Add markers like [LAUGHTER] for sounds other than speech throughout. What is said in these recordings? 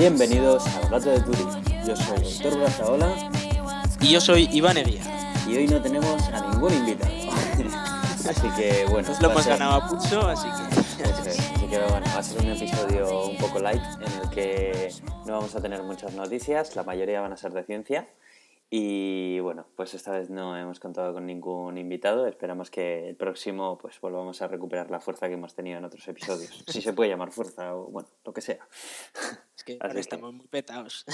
Bienvenidos al Gato de Turín. Yo soy Héctor Brazaola Y yo soy Iván Eguía. y hoy no tenemos a ningún invitado. [LAUGHS] así que bueno, Nos lo a hemos ser- ganado a pulso, así que. Así que bueno, va a ser un episodio un poco light en el que no vamos a tener muchas noticias, la mayoría van a ser de ciencia. Y bueno, pues esta vez no hemos contado con ningún invitado. Esperamos que el próximo pues volvamos a recuperar la fuerza que hemos tenido en otros episodios. Si se puede llamar fuerza o bueno, lo que sea. Es que ahora estamos muy petados.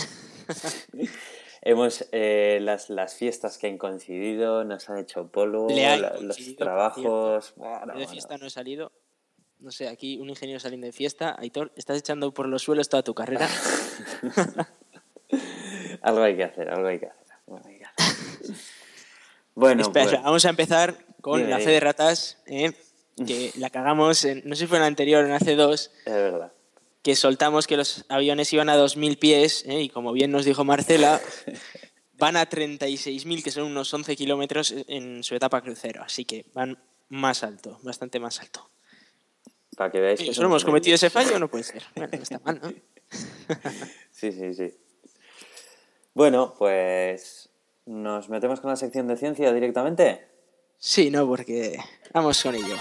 [LAUGHS] Hemos eh, las, las fiestas que han coincidido, nos han hecho polo, Le han la- los trabajos. Yo bueno, de bueno. fiesta no he salido. No sé, aquí un ingeniero saliendo de fiesta. Aitor, estás echando por los suelos toda tu carrera. [LAUGHS] Algo hay que hacer, algo hay que hacer. algo hay que hacer. [LAUGHS] bueno, espera, pues, espera, vamos a empezar con la fe de ratas, ¿eh? que la cagamos, en, no sé si fue en la anterior o en hace dos, es verdad. Que soltamos que los aviones iban a 2.000 pies, ¿eh? y como bien nos dijo Marcela, [LAUGHS] van a 36.000, que son unos 11 kilómetros en su etapa crucero. Así que van más alto, bastante más alto. Para que veáis Sí, que ¿Solo hemos cometido ese fallo? No puede ser. Bueno, no está mal, ¿no? [LAUGHS] Sí, sí, sí. Bueno, pues nos metemos con la sección de ciencia directamente. Sí, no, porque vamos con ello.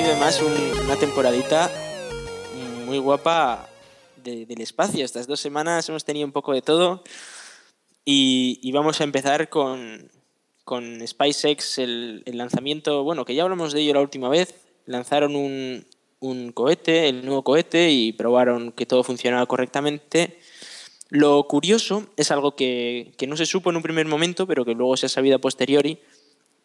Sido además un- una temporadita muy guapa de- del espacio. Estas dos semanas hemos tenido un poco de todo y, y vamos a empezar con, con SpaceX, el, el lanzamiento, bueno, que ya hablamos de ello la última vez. Lanzaron un, un cohete, el nuevo cohete, y probaron que todo funcionaba correctamente. Lo curioso es algo que, que no se supo en un primer momento, pero que luego se ha sabido a posteriori,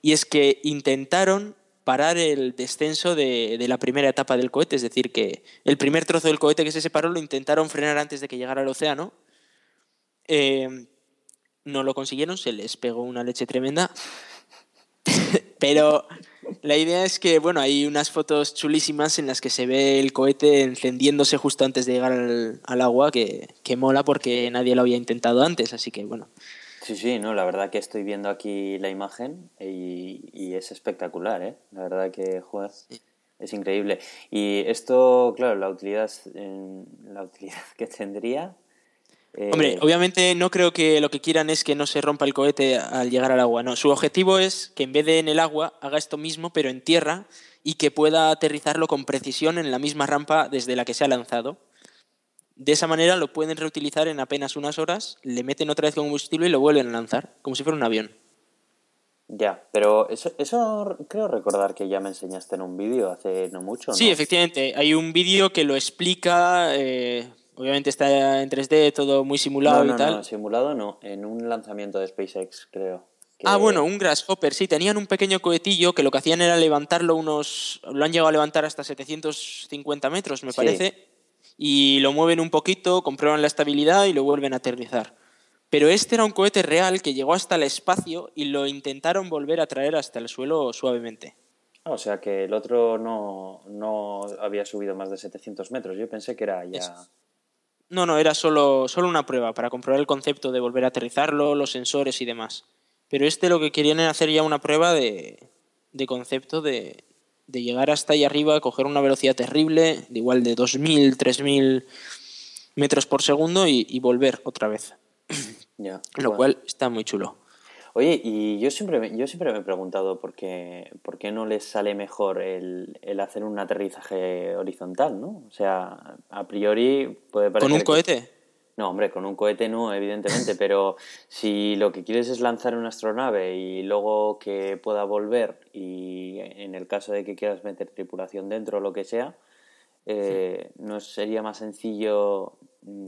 y es que intentaron parar el descenso de, de la primera etapa del cohete, es decir, que el primer trozo del cohete que se separó lo intentaron frenar antes de que llegara al océano. Eh, no lo consiguieron, se les pegó una leche tremenda. [LAUGHS] Pero la idea es que, bueno, hay unas fotos chulísimas en las que se ve el cohete encendiéndose justo antes de llegar al, al agua, que, que mola porque nadie lo había intentado antes, así que bueno. Sí, sí, no, la verdad que estoy viendo aquí la imagen y, y es espectacular, ¿eh? La verdad que, joder, es increíble. Y esto, claro, la utilidad, la utilidad [LAUGHS] que tendría... eh, Hombre, obviamente no creo que lo que quieran es que no se rompa el cohete al llegar al agua, no. Su objetivo es que en vez de en el agua haga esto mismo, pero en tierra, y que pueda aterrizarlo con precisión en la misma rampa desde la que se ha lanzado. De esa manera lo pueden reutilizar en apenas unas horas, le meten otra vez combustible y lo vuelven a lanzar, como si fuera un avión. Ya, pero eso, eso creo recordar que ya me enseñaste en un vídeo hace no mucho, ¿no? Sí, efectivamente. Hay un vídeo que lo explica. eh, obviamente está en 3D, todo muy simulado No, no, y tal. no, simulado no, en un lanzamiento de SpaceX, creo. que- Ah, bueno, un Grasshopper, sí. Tenían un pequeño cohetillo que lo que hacían era levantarlo unos. Lo han llegado a levantar hasta 750 metros, me Sí. parece. Y lo mueven un poquito, comprueban la estabilidad y lo vuelven a aterrizar. Pero este era un cohete real que llegó hasta el espacio y lo intentaron volver a traer hasta el suelo suavemente. Ah, o sea que el otro no, no había subido más de 700 metros. Yo pensé que era ya... Eso. No, no, era solo, solo una prueba para comprobar el concepto de volver a aterrizarlo, los sensores y demás. Pero este lo que querían era hacer ya una prueba de, de concepto de, de llegar hasta ahí arriba, coger una velocidad terrible, de igual de 2.000, 3.000 metros por segundo y, y volver otra vez. [CLEARS THROAT] ya. Lo Bueno. cual está muy chulo. Oye, y yo siempre, me- yo siempre me he preguntado por qué, por qué no les sale mejor el, el hacer un aterrizaje horizontal, ¿no? O sea, a priori puede parecer... ¿Con un que- cohete? No, hombre, con un cohete no, evidentemente, [LAUGHS] pero si lo que quieres es lanzar una astronave y luego que pueda volver y en el caso de que quieras meter tripulación dentro o lo que sea, eh, ¿no sería más sencillo mm,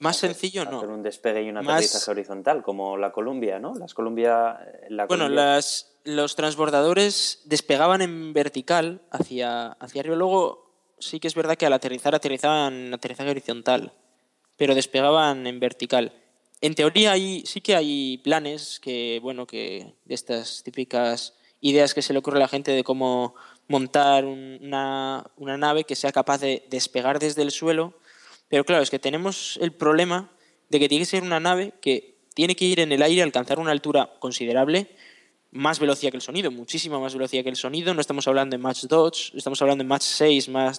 Más hacer- sencillo no. hacer un despegue y un Más- aterrizaje horizontal como la Columbia, ¿no? Las Columbia, la Bueno, Columbia- las, los transbordadores despegaban en vertical hacia, hacia arriba. Luego sí que es verdad que al aterrizar aterrizaban aterrizaje horizontal, pero despegaban en vertical. En teoría hay, sí que hay planes que, bueno, que de estas típicas ideas que se le ocurre a la gente de cómo montar un- una, una nave que sea capaz de despegar desde el suelo. Pero claro, es que tenemos el problema de que tiene que ser una nave que tiene que ir en el aire, alcanzar una altura considerable, más velocidad que el sonido, muchísima más velocidad que el sonido. No estamos hablando de Mach 2, estamos hablando de Mach 6, Mach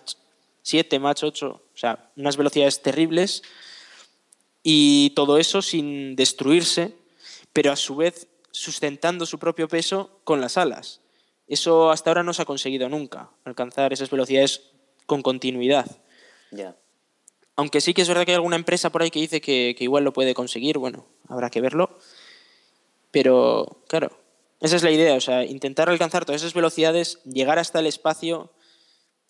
7, Mach 8, o sea, unas velocidades terribles. Y todo eso sin destruirse, pero a su vez sustentando su propio peso con las alas. Eso hasta ahora no se ha conseguido nunca, alcanzar esas velocidades con continuidad. Ya. Aunque sí que es verdad que hay alguna empresa por ahí que dice que, que igual lo puede conseguir, bueno, habrá que verlo. Pero, claro, esa es la idea, o sea, intentar alcanzar todas esas velocidades, llegar hasta el espacio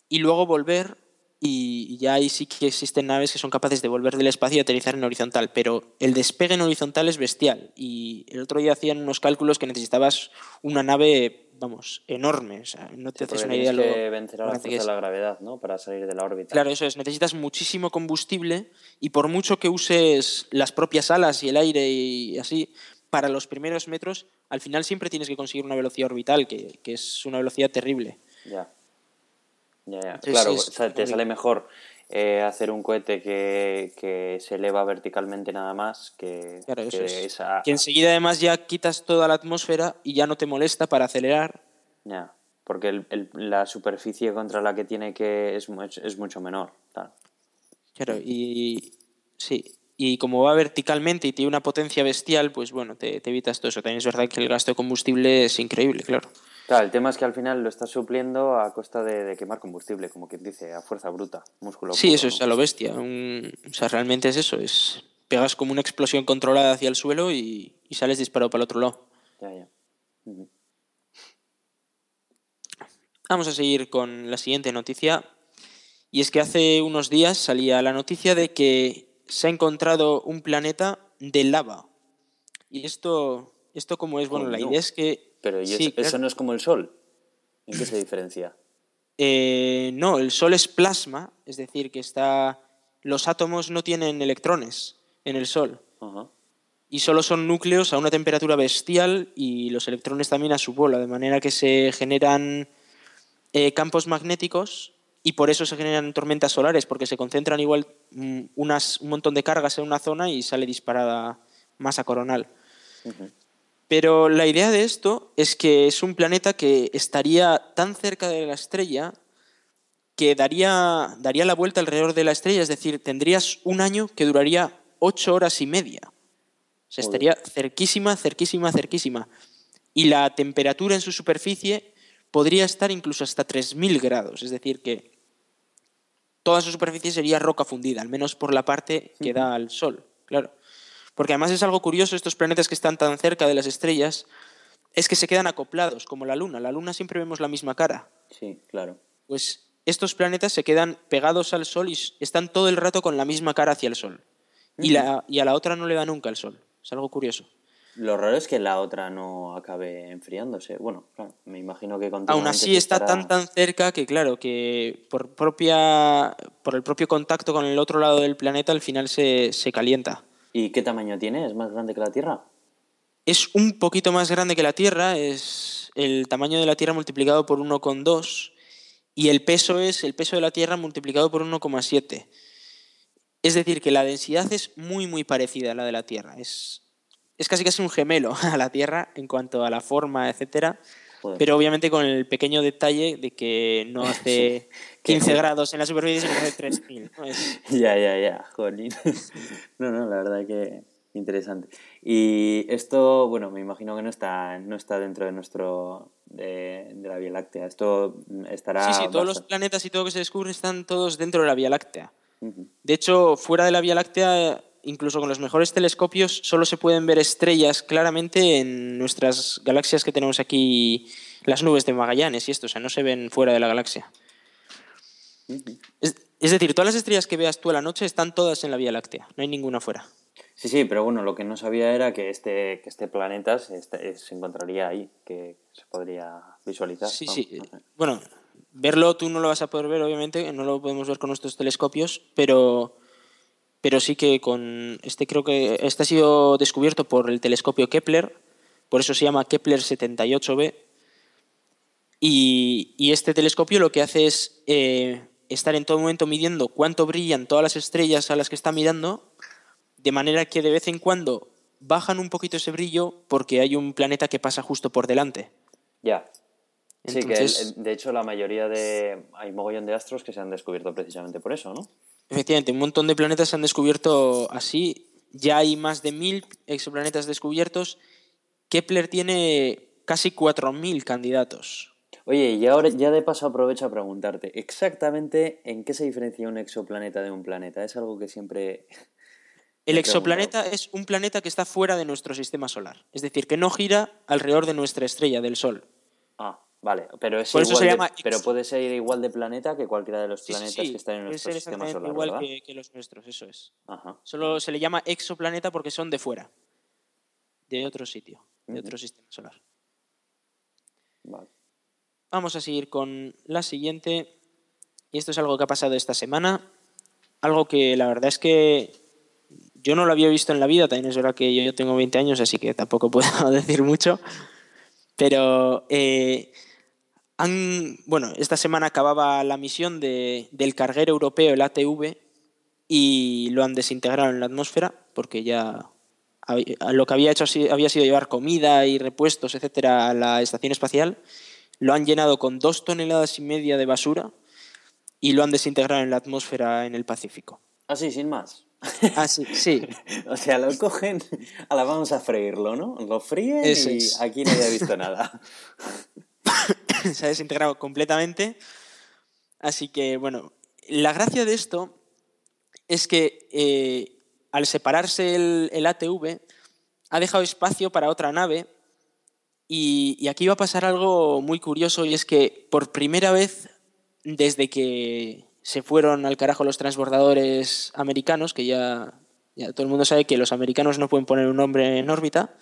y luego volver y ya ahí sí que existen naves que son capaces de volver del espacio y aterrizar en horizontal, pero el despegue en horizontal es bestial y el otro día hacían unos cálculos que necesitabas una nave, vamos, enorme, o sea, no te Sí, haces una idea lo que vencer a la fuerza de la gravedad, ¿no? Para salir de la órbita. Claro, eso es, necesitas muchísimo combustible y por mucho que uses las propias alas y el aire y así, para los primeros metros, al final siempre tienes que conseguir una velocidad orbital, que, que es una velocidad terrible. Ya. Ya, ya. Claro, es o sea, te sale mejor eh, hacer un cohete que, que se eleva verticalmente nada más que, Claro, eso que es. esa- Que enseguida además ya quitas toda la atmósfera y ya no te molesta para acelerar. Ya, porque el- el- la superficie contra la que tiene que es, es, es mucho menor. claro. Claro, y sí. Y como va verticalmente y tiene una potencia bestial, pues bueno, te, te evitas todo eso. También es verdad que el gasto de combustible es increíble, claro. Claro, el tema es que al final lo estás supliendo a costa de, de quemar combustible, como quien dice, a fuerza bruta, músculo Sí, puro, eso ¿no? es a lo bestia. un- o sea, realmente es eso. Es, pegas como una explosión controlada hacia el suelo y, y sales disparado para el otro lado. Ya, ya. Vamos a seguir con la siguiente noticia. Y es que hace unos días salía la noticia de que se ha encontrado un planeta de lava. Y esto, esto como es, bueno, la idea es que... Pero ¿y sí, eso, no es como el Sol? ¿En qué se diferencia? [LAUGHS] Eh, no, el Sol es plasma, es decir, que está... Los átomos no tienen electrones en el Sol. Y solo son núcleos a una temperatura bestial y los electrones también a su bola, de manera que se generan eh, campos magnéticos y por eso se generan tormentas solares, porque se concentran igual mm, unas, un montón de cargas en una zona y sale disparada masa coronal. Pero la idea de esto es que es un planeta que estaría tan cerca de la estrella que daría, daría la vuelta alrededor de la estrella, es decir, tendrías un año que duraría ocho horas y media. O sea, estaría cerquísima, cerquísima, cerquísima. Y la temperatura en su superficie podría estar incluso hasta 3.000 grados, es decir, que toda su superficie sería roca fundida, al menos por la parte que da al Sol, claro. Porque además es algo curioso, estos planetas que están tan cerca de las estrellas, es que se quedan acoplados, como la Luna. La Luna siempre vemos la misma cara. Sí, claro. Pues estos planetas se quedan pegados al Sol y están todo el rato con la misma cara hacia el Sol. Y, la, y a la otra no le da nunca el Sol. Es algo curioso. Lo raro es que la otra no acabe enfriándose. Bueno, claro, me imagino que Aún así está estará- tan tan cerca que claro que por propia por el propio contacto con el otro lado del planeta al final se, se calienta. ¿Y qué tamaño tiene? ¿Es más grande que la Tierra? Es un poquito más grande que la Tierra, es el tamaño de la Tierra multiplicado por 1,2 y el peso es el peso de la Tierra multiplicado por 1,7. Es decir, que la densidad es muy muy parecida a la de la Tierra. Es, es casi casi un gemelo [LAUGHS] a la Tierra en cuanto a la forma, etcétera. Joder. Pero obviamente con el pequeño detalle de que no [LAUGHS] hace 15 no- grados en la superficie, que hace 3000. ¿no? Es- [LAUGHS] Ya, ya, ya, jolín. [LAUGHS] No, no, la verdad que interesante. Y esto, bueno, me imagino que no está, no está dentro de nuestro, de, de la Vía Láctea. Esto estará... Sí, sí, todos los planetas y todo que se descubre están todos dentro de la Vía Láctea. De hecho, fuera de la Vía Láctea, incluso con los mejores telescopios, solo se pueden ver estrellas claramente en nuestras galaxias que tenemos aquí, las nubes de Magallanes y esto, o sea, no se ven fuera de la galaxia. Es, es decir, todas las estrellas que veas tú a la noche están todas en la Vía Láctea, no hay ninguna fuera. Sí, sí, pero bueno, lo que no sabía era que este, que este planeta se, este- se encontraría ahí, que se podría visualizar. Sí, vamos, sí. no sé. Bueno, verlo tú no lo vas a poder ver, obviamente, no lo podemos ver con nuestros telescopios, pero, pero sí que con este creo que este ha sido descubierto por el telescopio Kepler, por eso se llama Kepler 78b. Y, y este telescopio lo que hace es eh, estar en todo momento midiendo cuánto brillan todas las estrellas a las que está mirando, de manera que de vez en cuando bajan un poquito ese brillo porque hay un planeta que pasa justo por delante. Ya. Sí, que el- de hecho la mayoría de... Hay mogollón de astros que se han descubierto precisamente por eso, ¿no? Efectivamente, un montón de planetas se han descubierto así. Ya hay más de mil exoplanetas descubiertos. Kepler tiene casi 4.000 candidatos. Oye, y ahora ya de paso aprovecho a preguntarte, exactamente en qué se diferencia un exoplaneta de un planeta. Es algo que siempre... El exoplaneta es un planeta que está fuera de nuestro sistema solar. Es decir, que no gira alrededor de nuestra estrella, del Sol. Ah, vale, pero es Por eso igual se de- llama pero puede ser igual de planeta que cualquiera de los Sí, planetas sí, que están en nuestro ser sistema solar, igual ¿verdad? que, que los nuestros, eso es. Ajá. Solo se le llama exoplaneta porque son de fuera, de otro sitio, de otro sistema solar. Vale. Vamos a seguir con la siguiente. Y esto es algo que ha pasado esta semana. Algo que la verdad es que yo no lo había visto en la vida. También es verdad que yo, tengo 20 años, así que tampoco [LAUGHS] puedo decir mucho. Pero eh, han, bueno, esta semana acababa la misión de- del carguero europeo, el ATV, y lo han desintegrado en la atmósfera porque ya lo que había hecho había sido llevar comida y repuestos, etcétera, a la estación espacial. Lo han llenado con dos toneladas y media de basura y lo han desintegrado en la atmósfera en el Pacífico. Así, sin más. Ah, sí. [LAUGHS] O sea, lo cogen, ahora vamos a freírlo, ¿no? Lo fríen Eso y es. aquí nadie ha visto nada. [LAUGHS] se ha desintegrado completamente. Así que, bueno, la gracia de esto es que eh, al separarse el, el ATV, ha dejado espacio para otra nave. Y, aquí va a pasar algo muy curioso y es que por primera vez desde que se fueron al carajo los transbordadores americanos, que ya, ya todo el mundo sabe que los americanos no pueden poner un hombre en órbita,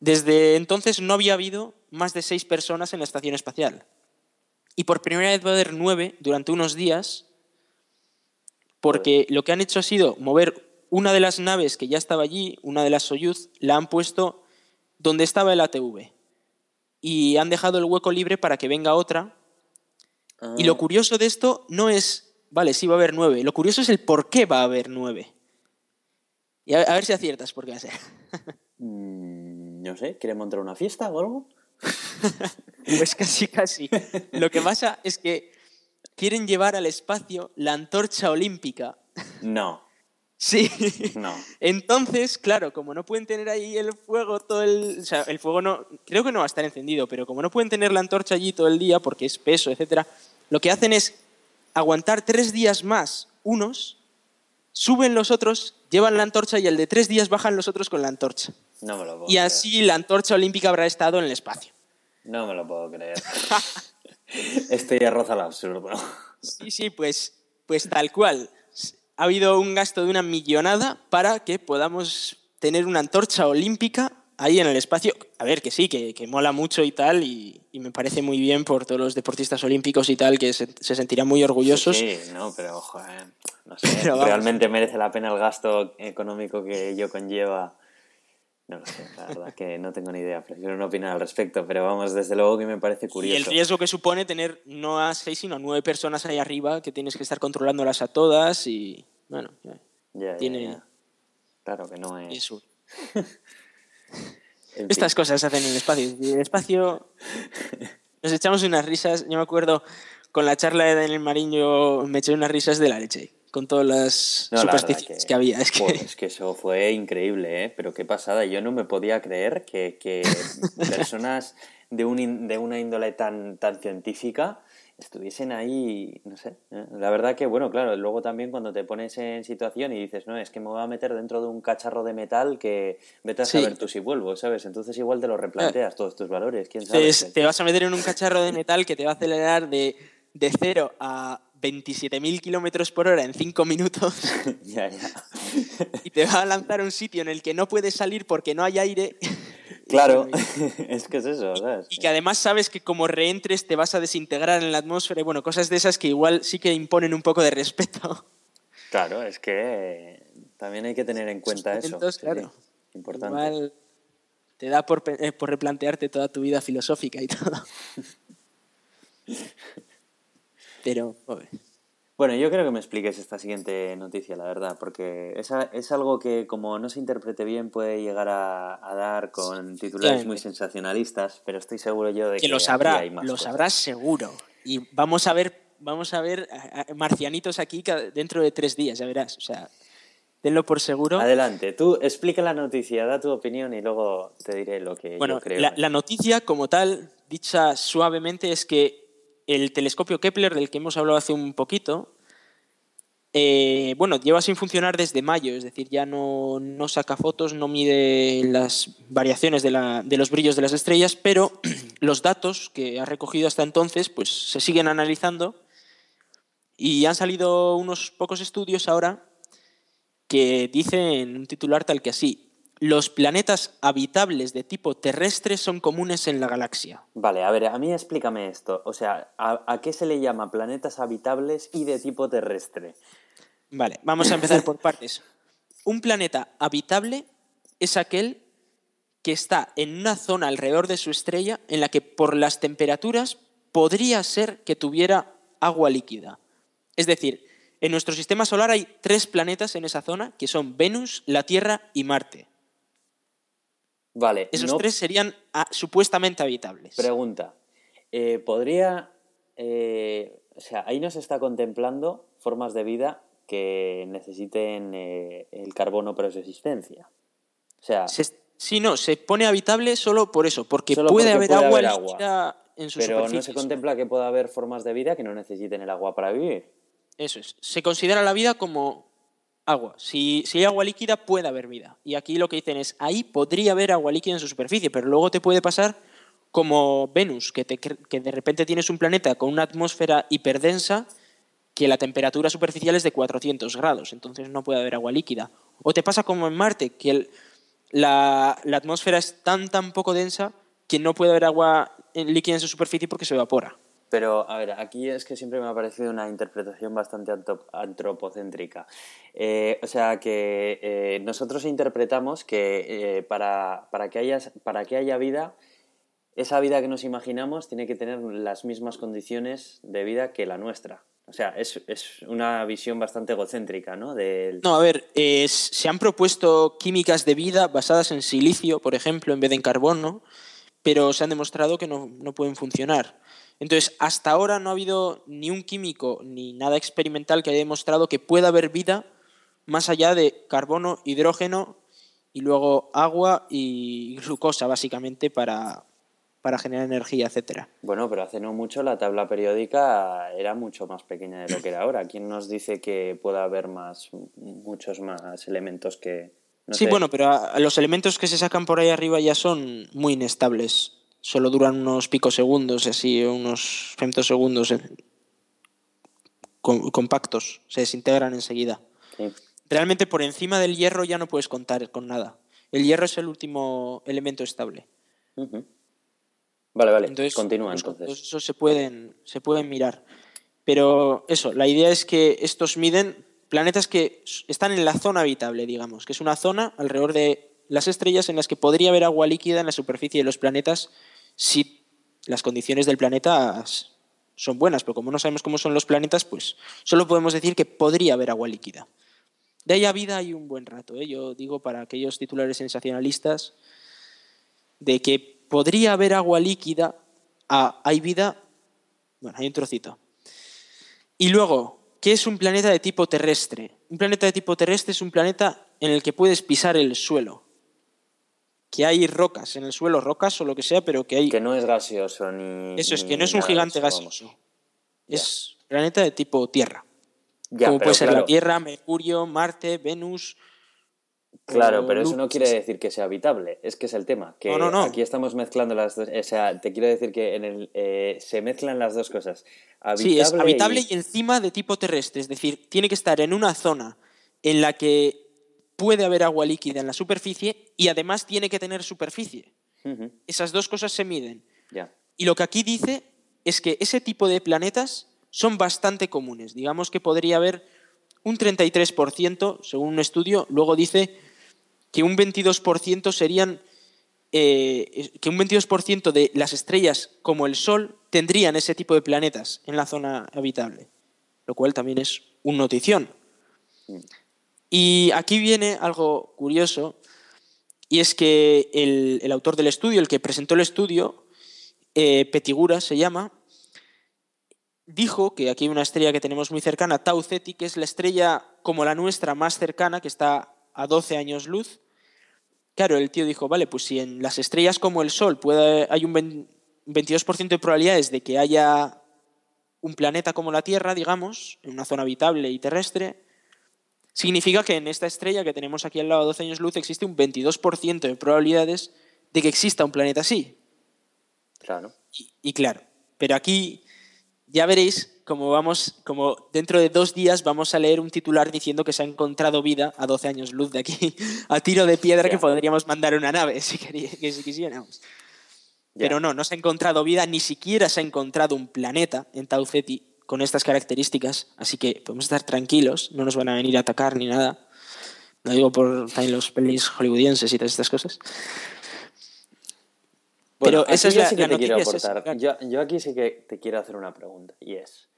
desde entonces no había habido más de seis personas en la estación espacial. Y por primera vez va a haber nueve durante unos días, porque lo que han hecho ha sido mover una de las naves que ya estaba allí, una de las Soyuz, la han puesto donde estaba el ATV. Y han dejado el hueco libre para que venga otra. Y lo curioso de esto no es, vale, sí va a haber nueve. Lo curioso es el por qué va a haber nueve. Y a, a ver si aciertas por qué va a ser. Mm, no sé, ¿quieren montar una fiesta o algo? [LAUGHS] Pues casi, casi. Lo que pasa es que quieren llevar al espacio la antorcha olímpica. No, Sí. no. Entonces, claro, como no pueden tener ahí el fuego todo el... O sea, el fuego no... Creo que no va a estar encendido, pero como no pueden tener la antorcha allí todo el día porque es peso, etcétera, lo que hacen es aguantar tres días más unos, suben los otros, llevan la antorcha y el de tres días bajan los otros con la antorcha. No me lo puedo Y creer. así la antorcha olímpica habrá estado en el espacio. No me lo puedo creer. [LAUGHS] Esto ya roza lo absurdo. Sí, sí, pues, pues tal cual. Ha habido un gasto de una millonada para que podamos tener una antorcha olímpica ahí en el espacio. A ver, que sí, que, que mola mucho y tal, y, y me parece muy bien por todos los deportistas olímpicos y tal, que se, se sentirán muy orgullosos. Sí, no, pero joder, no sé, [LAUGHS] Pero realmente merece la pena el gasto económico que ello conlleva. No lo sé, la verdad que no tengo ni idea, prefiero no opinar al respecto, pero vamos, desde luego que me parece Y el curioso. riesgo que supone tener no a seis, sino a nueve personas ahí arriba, que tienes que estar controlándolas a todas y, bueno, ya, tiene- ya. Claro que no es... eso. [LAUGHS] en fin. Estas cosas se hacen en el espacio. Y en el espacio nos echamos unas risas. Yo me acuerdo con la charla de Daniel Marín, yo me eché unas risas de la leche. Con todas las No, la verdad supersticiones que... había. Es que, Joder, es que eso fue increíble, ¿eh? Pero qué pasada. Yo no me podía creer que, que [LAUGHS] personas de, un de una índole tan, tan científica estuviesen ahí, no sé. ¿eh? La verdad que, bueno, claro, luego también cuando te pones en situación y dices, no, es que me voy a meter dentro de un cacharro de metal que vete a Sí. saber tú si vuelvo, ¿sabes? Entonces igual te lo replanteas todos tus valores, quién sabe. te, te vas a meter en un cacharro de metal que te va a acelerar de, de 0 a 27.000 kilómetros por hora en 5 minutos [LAUGHS] ya, ya. y te va a lanzar a un sitio en el que no puedes salir porque no hay aire. [LAUGHS] Claro, [LAUGHS] es que es eso, ¿sabes? Y que además sabes que como reentres te vas a desintegrar en la atmósfera y bueno, cosas de esas que igual sí que imponen un poco de respeto. Claro, es que también hay que tener en cuenta eso. sí, claro. Importante. Igual te da por, eh, por replantearte toda tu vida filosófica y todo. Pero, joder. Bueno, yo creo que me expliques esta siguiente noticia, la verdad, porque es, a- es algo que como no se interprete bien puede llegar a, a dar con titulares muy sensacionalistas, pero estoy seguro yo de que, que lo sabrá, hay más lo cosas. sabrás seguro. Y vamos a ver, vamos a ver marcianitos aquí dentro de tres días, ya verás. O sea, tenlo por seguro. Adelante, tú explica la noticia, da tu opinión y luego te diré lo que Bueno, yo creo. la, la noticia como tal, dicha suavemente, es que el telescopio Kepler, del que hemos hablado hace un poquito, eh, bueno, lleva sin funcionar desde mayo, es decir, ya no, no saca fotos, no mide las variaciones de, la- de los brillos de las estrellas, pero [CLEARS THROAT] los datos que ha recogido hasta entonces pues, se siguen analizando y han salido unos pocos estudios ahora que dicen en un titular tal que así, los planetas habitables de tipo terrestre son comunes en la galaxia. Vale, a ver, a mí explícame esto. O sea, ¿a, a qué se le llama planetas habitables y de tipo terrestre? Vale, vamos a empezar por partes. Un planeta habitable es aquel que está en una zona alrededor de su estrella en la que por las temperaturas podría ser que tuviera agua líquida. Es decir, en nuestro sistema solar hay tres planetas en esa zona que son Venus, la Tierra y Marte. Vale, Esos no tres serían ah, supuestamente habitables. Pregunta. eh, ¿Podría... eh, o sea, ahí nos está contemplando formas de vida que necesiten eh, el carbono para su existencia. O sea, Se- sí, no, se pone habitable solo por eso, porque puede porque haber puede agua haber agua. líquida en su pero no se contempla que pueda haber formas de vida que no necesiten el agua para vivir. Eso es. Se considera la vida como agua. Si, si hay agua líquida, puede haber vida. Y aquí lo que dicen es, ahí podría haber agua líquida en su superficie, pero luego te puede pasar como Venus, que, te que de repente tienes un planeta con una atmósfera hiperdensa que la temperatura superficial es de 400 grados, entonces no puede haber agua líquida. O te pasa como en Marte, que el- la, la atmósfera es tan, tan poco densa que no puede haber agua en- líquida en su superficie porque se evapora. Pero, a ver, aquí es que siempre me ha parecido una interpretación bastante antropocéntrica. Eh, o sea, que eh, nosotros interpretamos que eh, para, para, que haya, para que haya vida, esa vida que nos imaginamos tiene que tener las mismas condiciones de vida que la nuestra. O sea, es, es una visión bastante egocéntrica, ¿no? Del... No, a ver, se han propuesto químicas de vida basadas en silicio, por ejemplo, en vez de en carbono, pero se han demostrado que no, no pueden funcionar. Entonces, hasta ahora no ha habido ni un químico ni nada experimental que haya demostrado que pueda haber vida más allá de carbono, hidrógeno y luego agua y glucosa, básicamente, para, para generar energía, etcétera. Bueno, pero hace no mucho la tabla periódica era mucho más pequeña de lo que era ahora. ¿Quién nos dice que pueda haber más, muchos más elementos que... no sí, sé, bueno, pero los elementos que se sacan por ahí arriba ya son muy inestables. Solo duran unos picosegundos, así, unos femtosegundos eh, com- compactos. Se desintegran enseguida. sí. Realmente por encima del hierro ya no puedes contar con nada. El hierro es el último elemento estable. Vale, vale, Entonces, continúa entonces. Eso se pueden, se pueden mirar. Pero eso, la idea es que estos miden planetas que están en la zona habitable, digamos, que es una zona alrededor de las estrellas en las que podría haber agua líquida en la superficie de los planetas si las condiciones del planeta son buenas, pero como no sabemos cómo son los planetas, pues solo podemos decir que podría haber agua líquida. De ahí a vida hay un buen rato, ¿eh? yo digo para aquellos titulares sensacionalistas, de que podría haber agua líquida, a hay vida, bueno, hay un trocito. Y luego, ¿qué es un planeta de tipo terrestre? Un planeta de tipo terrestre es un planeta en el que puedes pisar el suelo. Que hay rocas en el suelo, rocas o lo que sea, pero que hay... Que no es gaseoso ni... Eso es, ni que no es un gigante vamos. gaseoso. Es planeta de tipo tierra. Como puede ser la Tierra, Mercurio, Marte, Venus. Claro, pero eso no quiere decir que sea habitable, es que es el tema. Que No, no, no. aquí estamos mezclando las dos. O sea, te quiero decir que en el, eh, se mezclan las dos cosas. Habitable Sí, es habitable y- y... encima de tipo terrestre, es decir, tiene que estar en una zona en la que puede haber agua líquida en la superficie y además tiene que tener superficie. Esas dos cosas se miden. Y lo que aquí dice es que ese tipo de planetas son bastante comunes. Digamos que podría haber un 33%, según un estudio, luego dice que un 22% serían eh, que un 22% de las estrellas como el Sol tendrían ese tipo de planetas en la zona habitable. lo cual también es un notición. Y aquí viene algo curioso, y es que el, autor del estudio, el que presentó el estudio, eh, Petigura se llama, dijo que aquí hay una estrella que tenemos muy cercana, Tau Ceti, que es la estrella como la nuestra más cercana, que está a 12 años luz. Claro, el tío dijo, vale, pues si en las estrellas como el Sol puede, hay un 22% de probabilidades de que haya un planeta como la Tierra, digamos, en una zona habitable y terrestre, significa que en esta estrella que tenemos aquí al lado a 12 años luz existe un 22% de probabilidades de que exista un planeta así. Claro. y claro, pero aquí ya veréis como vamos, como dentro de dos días vamos a leer un titular diciendo que se ha encontrado vida a 12 años luz de aquí, [LAUGHS] a tiro de piedra que podríamos mandar una nave [LAUGHS] si, quisiéramos. Pero no, no se ha encontrado vida, ni siquiera se ha encontrado un planeta en Tau Ceti con estas características, así que podemos estar tranquilos, no nos van a venir a atacar ni nada. No digo por también los pelis hollywoodienses y todas estas cosas. Pero esa es la, sí que te quiero aportar. Yo, yo, aquí sí que te quiero hacer una pregunta y es,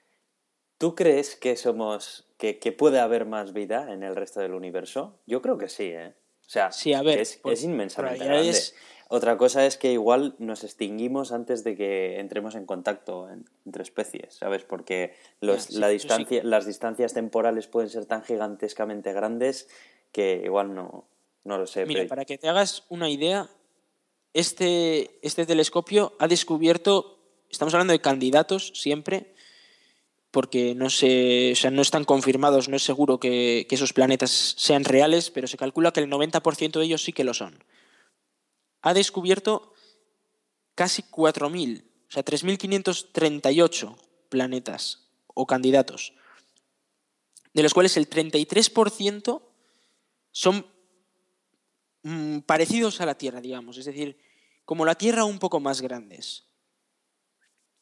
¿tú crees que somos, que, que, puede haber más vida en el resto del universo? Yo creo que sí, ¿eh? O sea, sí, a ver, es, es, inmensamente grande. Otra cosa es que igual nos extinguimos antes de que entremos en contacto entre especies, ¿sabes? Porque los, la distancia, las distancias temporales pueden ser tan gigantescamente grandes que igual no, no lo sé. Mira, para que te hagas una idea, este, este telescopio ha descubierto, estamos hablando de candidatos siempre, porque no, se, no están confirmados, no es seguro que, esos planetas sean reales, pero se calcula que el 90% de ellos sí que lo son. Ha descubierto casi 4.000, o sea, 3.538 planetas o candidatos, de los cuales el 33% son mm, parecidos a la Tierra, digamos, es decir, como la Tierra un poco más grandes.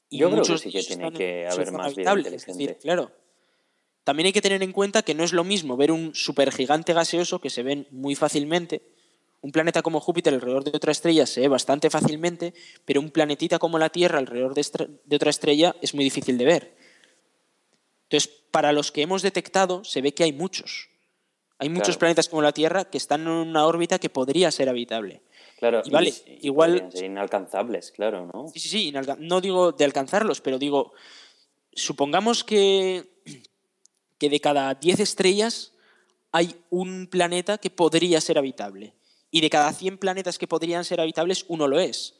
Y Yo creo que sí que tiene que haber más vida inteligente. claro. También hay que tener en cuenta que no es lo mismo ver un supergigante gaseoso que se ven muy fácilmente. Un planeta como Júpiter alrededor de otra estrella se ve bastante fácilmente, pero un planetita como la Tierra alrededor de, otra estrella es muy difícil de ver. Entonces, para los que hemos detectado, se ve que hay muchos. Hay muchos planetas como la Tierra que están en una órbita que podría ser habitable. Claro, vale, igual. inalcanzables, claro, ¿no? Sí, sí, sí. No digo de alcanzarlos, pero digo, supongamos que, que de cada 10 estrellas hay un planeta que podría ser habitable. Y de cada 100 planetas que podrían ser habitables, uno lo es.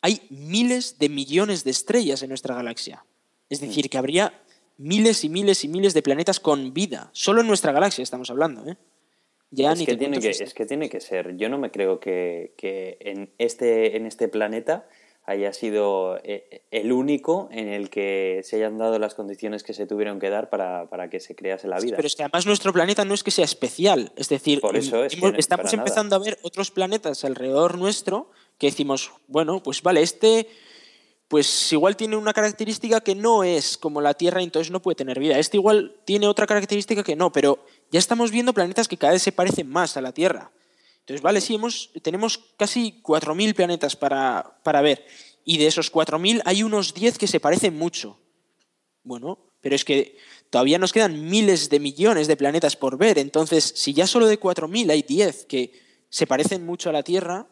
Hay miles de millones de estrellas en nuestra galaxia. Es mm. decir, que habría miles y miles y miles de planetas con vida. Solo en nuestra galaxia estamos hablando, ¿eh? es, que tiene que, es que tiene que ser. Yo no me creo que, en, este, en este planeta haya sido eh, el único en el que se hayan dado las condiciones que se tuvieron que dar para, que se crease la vida. pero es que además nuestro planeta no es que sea especial. Es decir, estamos empezando a ver otros planetas alrededor nuestro que decimos, bueno, pues vale, este pues igual tiene una característica que no es como la Tierra, entonces no puede tener vida. Este igual tiene otra característica que no, pero ya estamos viendo planetas que cada vez se parecen más a la Tierra. Entonces, vale, sí, hemos, tenemos casi 4.000 planetas para, para ver, y de esos 4.000 hay unos 10 que se parecen mucho. Bueno, pero es que todavía nos quedan miles de millones de planetas por ver, entonces si ya solo de 4.000 hay 10 que se parecen mucho a la Tierra,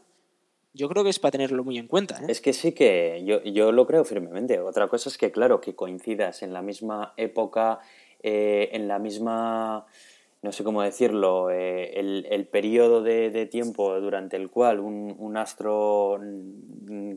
yo creo que es para tenerlo muy en cuenta. ¿eh? Es que sí que yo, yo, lo creo firmemente. Otra cosa es que, claro, que coincidas en la misma época, eh, en la misma, no sé cómo decirlo, eh, el, el, periodo de, de, tiempo durante el cual un, un, astro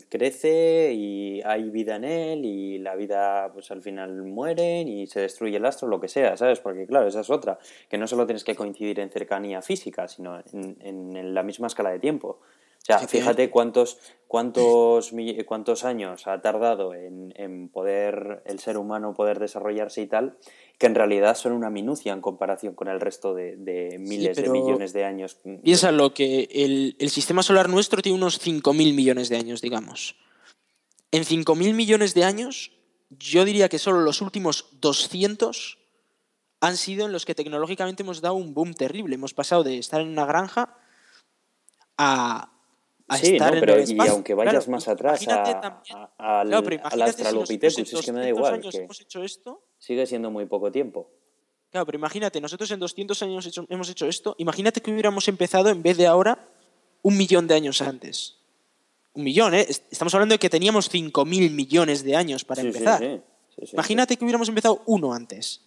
crece y hay vida en él y la vida pues al final muere y se destruye el astro, lo que sea, ¿sabes? Porque claro, esa es otra, que no solo tienes que coincidir en cercanía física, sino en, en la misma escala de tiempo. O sea, fíjate cuántos, cuántos, cuántos años ha tardado en, poder el ser humano poder desarrollarse y tal, que en realidad son una minucia en comparación con el resto de, miles de millones de años. Piénsalo que el, el sistema solar nuestro tiene unos 5.000 millones de años, digamos. En 5.000 millones de años, yo diría que solo los últimos 200 han sido en los que tecnológicamente hemos dado un boom terrible. Hemos pasado de estar en una granja a a Sí, estar no, en pero el y espacio. aunque vayas Claro, más atrás a, a- al, Claro, al si Australopithecus, en es que me da 200 igual, años que hemos hecho esto, sigue siendo muy poco tiempo. Claro, pero imagínate, nosotros en 200 años hecho- hemos hecho esto, imagínate que hubiéramos empezado en vez de ahora un millón de años antes. Un millón, ¿eh? Est- Estamos hablando de que teníamos 5.000 millones de años para Sí, empezar. sí, sí, sí, imagínate que hubiéramos empezado uno antes.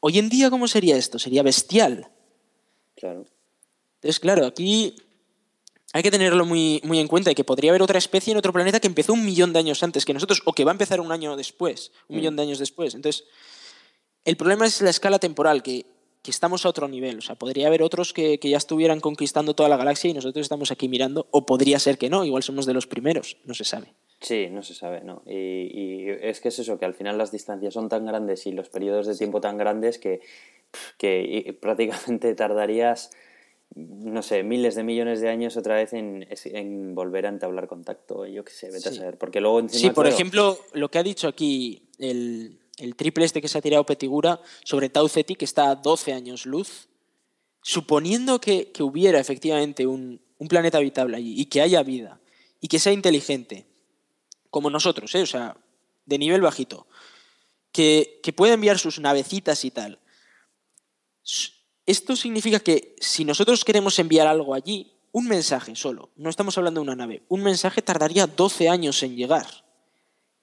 Hoy en día, ¿cómo sería esto? Sería bestial. Claro. Entonces, claro, aquí hay que tenerlo muy, muy en cuenta y que podría haber otra especie en otro planeta que empezó un millón de años antes que nosotros o que va a empezar un año después, un Mm. millón de años después. Entonces, el problema es la escala temporal, que, que estamos a otro nivel. O sea, podría haber otros que, que ya estuvieran conquistando toda la galaxia y nosotros estamos aquí mirando, o podría ser que no, igual somos de los primeros, no se sabe. Sí, no se sabe, ¿no? Y, y es que es eso, que al final las distancias son tan grandes y los periodos de tiempo tan grandes que, que prácticamente [LAUGHS] tardarías, no sé, miles de millones de años otra vez en, en volver a entablar contacto. Yo qué sé, vete a saber. Porque luego encima. Sí, por claro, ejemplo, lo que ha dicho aquí el, el triple este que se ha tirado Petigura sobre Tau Ceti, que está a 12 años luz, suponiendo que, que hubiera efectivamente un, un planeta habitable allí y que haya vida y que sea inteligente, como nosotros, ¿eh? o sea, de nivel bajito, que, que pueda enviar sus navecitas y tal. Esto significa que si nosotros queremos enviar algo allí, un mensaje solo, no estamos hablando de una nave, un mensaje tardaría 12 años en llegar.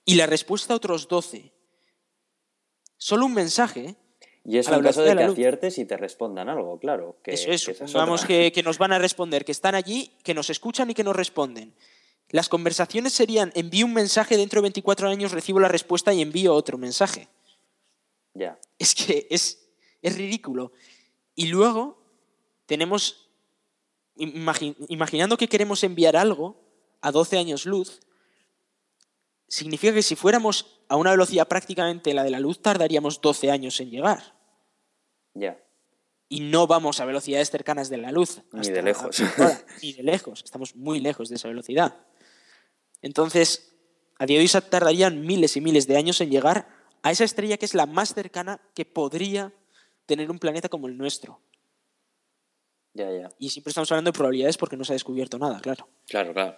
Y la respuesta otros 12. Solo un mensaje. Y eso a la en caso de que luz. aciertes y te respondan algo, claro. Que, Eso es, que es otra. que, que nos van a responder, que están allí, que nos escuchan y que nos responden. Las conversaciones serían, envío un mensaje, dentro de 24 años recibo la respuesta y envío otro mensaje. Ya. Es que es, es ridículo. Y luego tenemos, imagi- imaginando que queremos enviar algo a 12 años luz, significa que si fuéramos a una velocidad prácticamente la de la luz, tardaríamos 12 años en llegar. Ya. Y no vamos a velocidades cercanas de la luz. Ni de lejos. ahora, [LAUGHS] ni de lejos. Estamos muy lejos de esa velocidad. Entonces, a día de hoy se tardarían miles y miles de años en llegar a esa estrella que es la más cercana que podría tener un planeta como el nuestro. Ya, ya. Y siempre estamos hablando de probabilidades porque no se ha descubierto nada, claro. Claro, claro.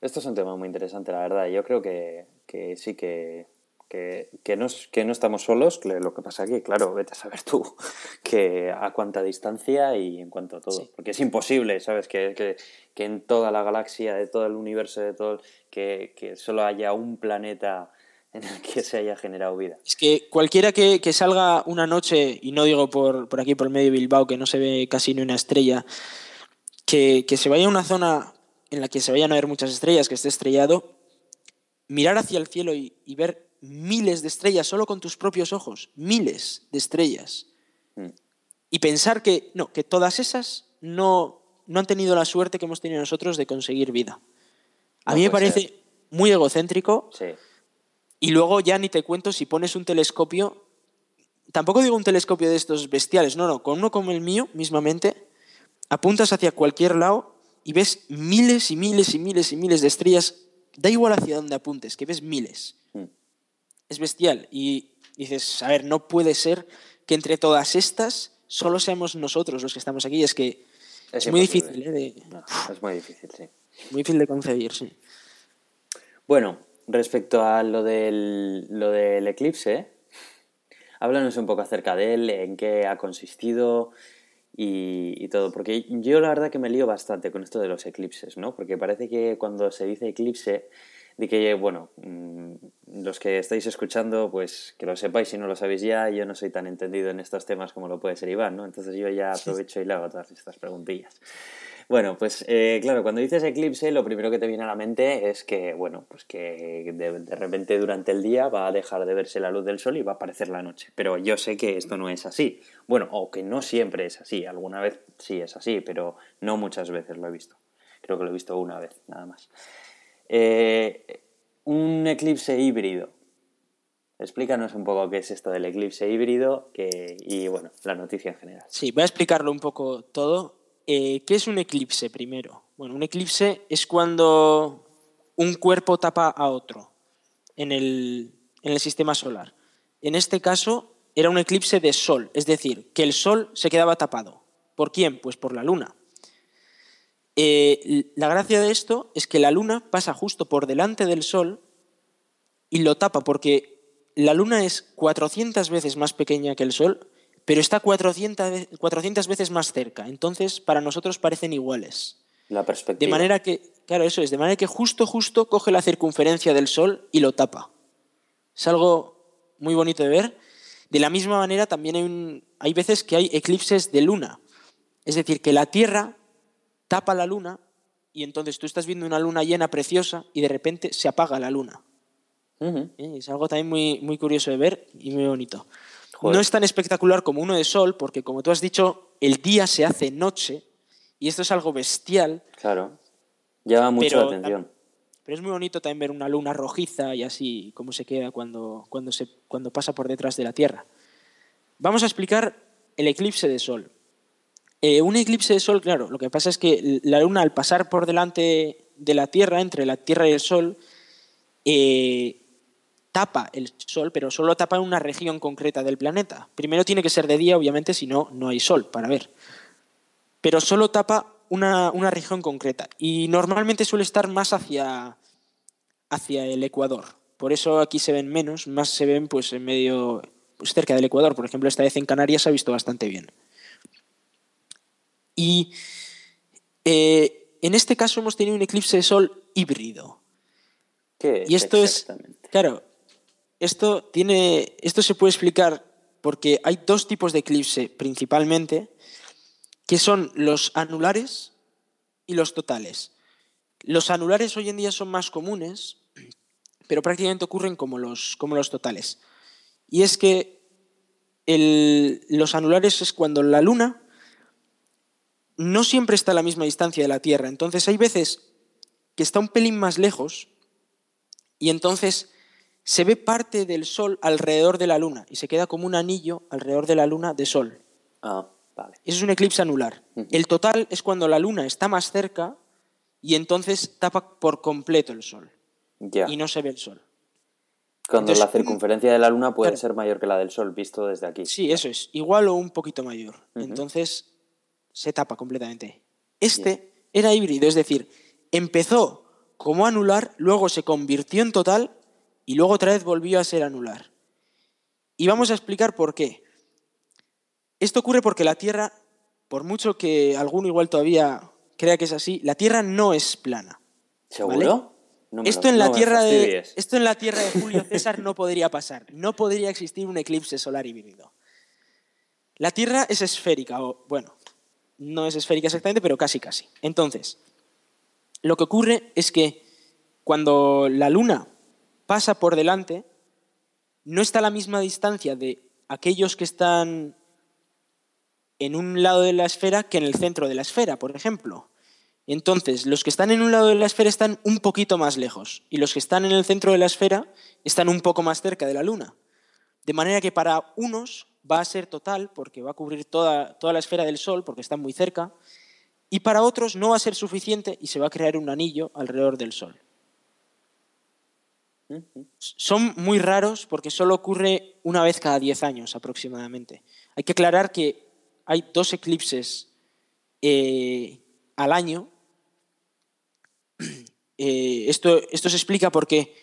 Esto es un tema muy interesante, la verdad. Yo creo que, que sí que, que, que no, que no estamos solos. que Lo que pasa aquí, claro, vete a saber tú [LAUGHS] que a cuánta distancia y en cuanto a todo. Sí. Porque es imposible, ¿sabes? Que, que, que en toda la galaxia, de todo el universo, de todo, que, que solo haya un planeta en el que se haya generado vida. Es que cualquiera que, que salga una noche, y no digo por, por aquí por el medio de Bilbao, que no se ve casi ni una estrella, que, que se vaya a una zona en la que se vayan a ver muchas estrellas, que esté estrellado, mirar hacia el cielo y, y ver miles de estrellas solo con tus propios ojos, miles de estrellas, Mm. y pensar que no, que todas esas no, no han tenido la suerte que hemos tenido nosotros de conseguir vida. A No mí me parece ser. muy egocéntrico Sí. Y luego ya ni te cuento si pones un telescopio, tampoco digo un telescopio de estos bestiales, no, no, con uno como el mío, mismamente, apuntas hacia cualquier lado y ves miles y miles y miles y miles de estrellas, da igual hacia dónde apuntes, que ves miles. Mm. Es bestial. Y dices, a ver, no puede ser que entre todas estas solo seamos nosotros los que estamos aquí. Es que es, muy difícil, ¿eh? de, No, es muy difícil, sí. muy difícil de concebir, sí. Bueno, respecto a lo del, lo del eclipse, háblanos un poco acerca de él, en qué ha consistido y, y todo, porque yo la verdad que me lío bastante con esto de los eclipses, ¿no? Porque parece que cuando se dice eclipse, de que, bueno, mm, los que estáis escuchando, pues que lo sepáis si no lo sabéis ya, yo no soy tan entendido en estos temas como lo puede ser Iván, ¿no? Entonces yo ya aprovecho y le hago todas estas preguntillas. Bueno, pues eh, claro, cuando dices eclipse, lo primero que te viene a la mente es que, bueno, pues que de, repente durante el día va a dejar de verse la luz del sol y va a aparecer la noche. Pero yo sé que esto no es así. Bueno, o que no siempre es así. Alguna vez sí es así, pero no muchas veces lo he visto. Creo que lo he visto una vez, nada más. Eh, un eclipse híbrido. Explícanos un poco qué es esto del eclipse híbrido y, bueno, la noticia en general. Sí, voy a explicarlo un poco todo. Eh, ¿Qué es un eclipse primero? Bueno, un eclipse es cuando un cuerpo tapa a otro en el, en el sistema solar. En este caso era un eclipse de sol, es decir, que el sol se quedaba tapado. ¿Por quién? Pues por la luna. Eh, la gracia de esto es que la luna pasa justo por delante del Sol y lo tapa porque la luna es 400 veces más pequeña que el Sol, pero está 400, 400 veces más cerca. Entonces, para nosotros parecen iguales. La perspectiva. De manera que, claro, eso es, de manera que justo, justo coge la circunferencia del Sol y lo tapa. Es algo muy bonito de ver. De la misma manera, también hay, hay veces que hay eclipses de luna. Es decir, que la Tierra tapa la luna y entonces tú estás viendo una luna llena preciosa y de repente se apaga la luna. ¿Eh? Es algo también muy, muy curioso de ver y muy bonito. No es tan espectacular como uno de sol, porque como tú has dicho, el día se hace noche y esto es algo bestial. Claro, llama mucho la atención. Pero es muy bonito también ver una luna rojiza y así cómo se queda cuando, cuando, se, cuando pasa por detrás de la Tierra. Vamos a explicar el eclipse de sol. Eh, un eclipse de sol, claro, lo que pasa es que la luna al pasar por delante de la Tierra, entre la Tierra y el sol, eh, tapa el sol, pero solo tapa una región concreta del planeta. Primero tiene que ser de día, obviamente, si no, no hay sol para ver. Pero solo tapa una, región concreta. Y normalmente suele estar más hacia, hacia el Ecuador. Por eso aquí se ven menos, más se ven pues en medio, pues, cerca del Ecuador. Por ejemplo, esta vez en Canarias se ha visto bastante bien. Y eh, en este caso hemos tenido un eclipse de sol híbrido. ¿Qué y esto es, claro, esto, tiene, esto se puede explicar porque hay dos tipos de eclipse principalmente, que son los anulares y los totales. Los anulares hoy en día son más comunes, pero prácticamente ocurren como los, como los totales. Y es que los anulares es cuando la luna no siempre está a la misma distancia de la Tierra. Entonces hay veces que está un pelín más lejos y entonces se ve parte del Sol alrededor de la Luna y se queda como un anillo alrededor de la Luna de Sol. Ah, vale. Eso es un eclipse anular. El total es cuando la Luna está más cerca y entonces tapa por completo el Sol. Ya. Y no se ve el Sol. Cuando la circunferencia de la Luna puede ser mayor que la del Sol, visto desde aquí. Sí, eso es. Igual o un poquito mayor. Entonces se tapa completamente. Este era híbrido, es decir, empezó como anular, luego se convirtió en total y luego otra vez volvió a ser anular. Y vamos a explicar por qué. Esto ocurre porque la Tierra, por mucho que alguno igual todavía crea que es así, la Tierra no es plana. ¿Seguro? esto, en la tierra de, esto en la Tierra de Julio César no podría pasar. No podría existir un eclipse solar híbrido. La Tierra es esférica, o bueno, no es esférica exactamente, pero casi casi. Entonces, lo que ocurre es que cuando la Luna pasa por delante, no está a la misma distancia de aquellos que están en un lado de la esfera que en el centro de la esfera, por ejemplo. Entonces, los que están en un lado de la esfera están un poquito más lejos y los que están en el centro de la esfera están un poco más cerca de la Luna. De manera que para unos va a ser total, porque va a cubrir toda, toda la esfera del Sol, porque están muy cerca, y para otros no va a ser suficiente y se va a crear un anillo alrededor del Sol. Son muy raros porque solo ocurre una vez cada 10 años aproximadamente. Hay que aclarar que hay dos eclipses eh, al año. [CLEARS THROAT] Eh, esto, esto, se explica porque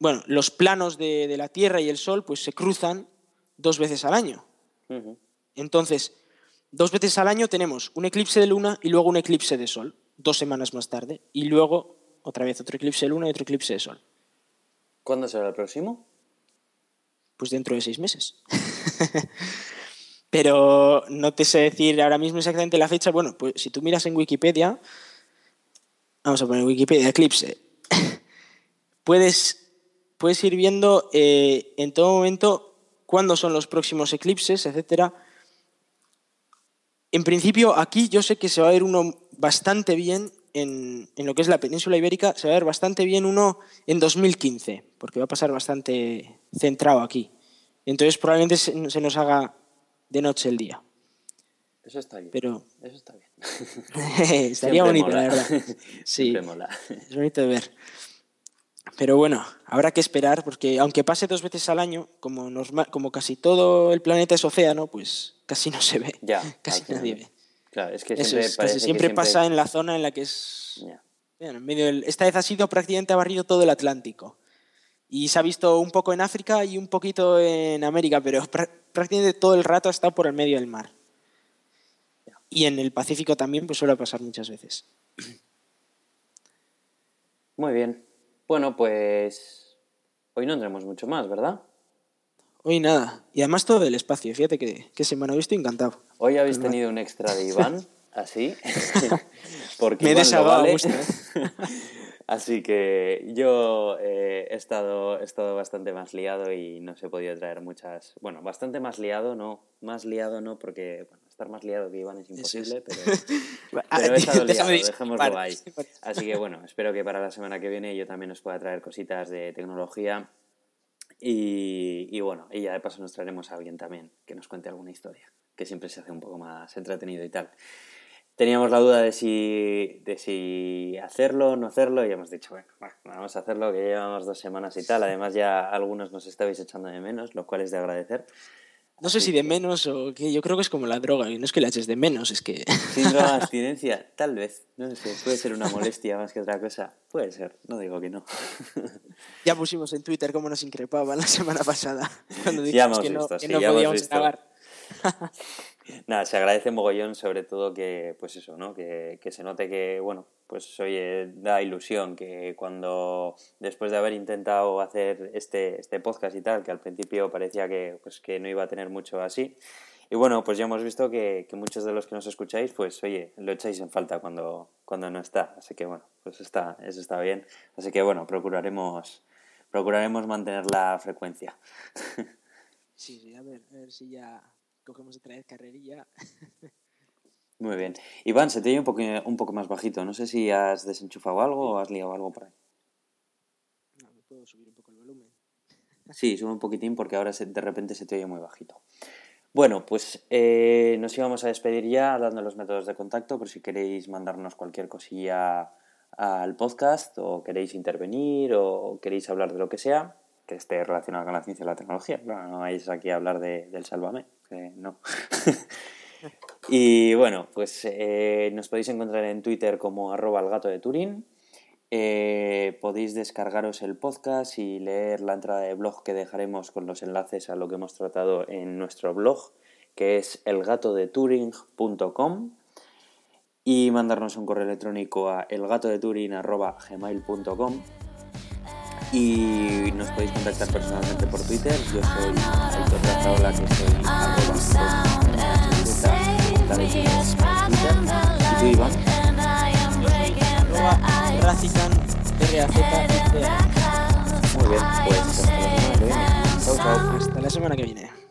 bueno, los planos de, la Tierra y el Sol pues, se cruzan dos veces al año. Entonces, dos veces al año tenemos un eclipse de luna y luego un eclipse de Sol, dos semanas más tarde. Y luego otra vez otro eclipse de luna y otro eclipse de sol. ¿Cuándo será el próximo? Pues dentro de seis meses. [LAUGHS] Pero no te sé decir ahora mismo exactamente la fecha. Bueno, pues si tú miras en Wikipedia, vamos a poner Wikipedia, eclipse, [LAUGHS] puedes, puedes ir viendo eh, en todo momento cuándo son los próximos eclipses, etc. En principio, aquí yo sé que se va a ver uno bastante bien en, lo que es la península ibérica se va a ver bastante bien uno en 2015, porque va a pasar bastante centrado aquí. Entonces probablemente se, nos haga de noche el día. Eso está bien. Pero... Eso está bien. [LAUGHS] estaría bonito, la verdad. [LAUGHS] Sí, es bonito de ver. Pero bueno, habrá que esperar, porque aunque pase dos veces al año, como, normal, como casi todo el planeta es océano, pues casi no se ve. Ya, [LAUGHS] casi nadie ve. Claro, es que Eso siempre, es, parece casi que siempre, pasa en la zona en la que es... Bueno, en medio del- Esta vez ha sido prácticamente ha barrido todo el Atlántico. Y se ha visto un poco en África y un poquito en América, pero prá- prácticamente todo el rato ha estado por el medio del mar. Y en el Pacífico también pues suele pasar muchas veces. Muy bien. Bueno, pues hoy no tendremos mucho más, ¿verdad? Hoy nada. Y además todo del espacio. Fíjate que, que semana yo estoy encantado. Hoy habéis tenido un extra de Iván, [LAUGHS] así, [LAUGHS] porque Me he desahogado vale. ¿eh? [LAUGHS] Así que yo eh, he, estado, he estado bastante más liado y no se he podido traer muchas... Bueno, bastante más liado, no. Más liado no, porque bueno, estar más liado que Iván es imposible, pero, pero he estado liado, dejémoslo ahí. Así que bueno, espero que para la semana que viene yo también os pueda traer cositas de tecnología y, y bueno, y ya de paso nos traeremos a alguien también que nos cuente alguna historia, que siempre se hace un poco más entretenido y tal. Teníamos la duda de si, de si hacerlo o no hacerlo y hemos dicho, bueno, bueno, vamos a hacerlo, que llevamos dos semanas y tal. Además ya algunos nos estabais echando de menos, lo cual es de agradecer. No sé si de menos o qué. Yo creo que es como la droga. Y no es que la eches de menos, es que... [LAUGHS] Síndrome de abstinencia, tal vez, no sé, puede ser una molestia más que otra cosa. Puede ser, no digo que no. [LAUGHS] ya pusimos en Twitter cómo nos increpaban la semana pasada. [LAUGHS] Cuando dijimos que no, que sí, no podíamos visto. grabar. Nada, se agradece mogollón, sobre todo que, pues eso, ¿no? Que, que se note que, bueno, pues oye, da ilusión que cuando, después de haber intentado hacer este, este podcast y tal, que al principio parecía que, pues, que no iba a tener mucho así, y bueno, pues ya hemos visto que, que muchos de los que nos escucháis, pues oye, lo echáis en falta cuando, cuando no está, así que bueno, pues está, eso está bien, así que bueno, procuraremos, procuraremos mantener la frecuencia. [LAUGHS] Sí, sí, a ver, a ver si ya cogemos otra vez carrerilla. Muy bien. Iván, se te oye un poco, un poco más bajito. No sé si has desenchufado algo o has liado algo por ahí. No, me puedo subir un poco el volumen. Sí, sube un poquitín porque ahora se- de repente se te oye muy bajito. Bueno, pues eh, nos íbamos a despedir ya dando los métodos de contacto por si queréis mandarnos cualquier cosilla al podcast o queréis intervenir o queréis hablar de lo que sea que esté relacionado con la ciencia y la tecnología. No vais aquí a hablar de, del Sálvame, que no. [LAUGHS] y bueno, pues eh, nos podéis encontrar en Twitter como arroba gato de Turín. Eh, podéis descargaros el podcast y leer la entrada de blog que dejaremos con los enlaces a lo que hemos tratado en nuestro blog, que es elgatodeturing.com y mandarnos un correo electrónico a elgatodeturing.gmail.com y nos podéis contactar personalmente por Twitter. Yo soy Aitor Razaola, que soy arroba con. Y tú, Iván. Muy bien, pues hasta la semana que viene. Chao, chao. Hasta la semana que viene.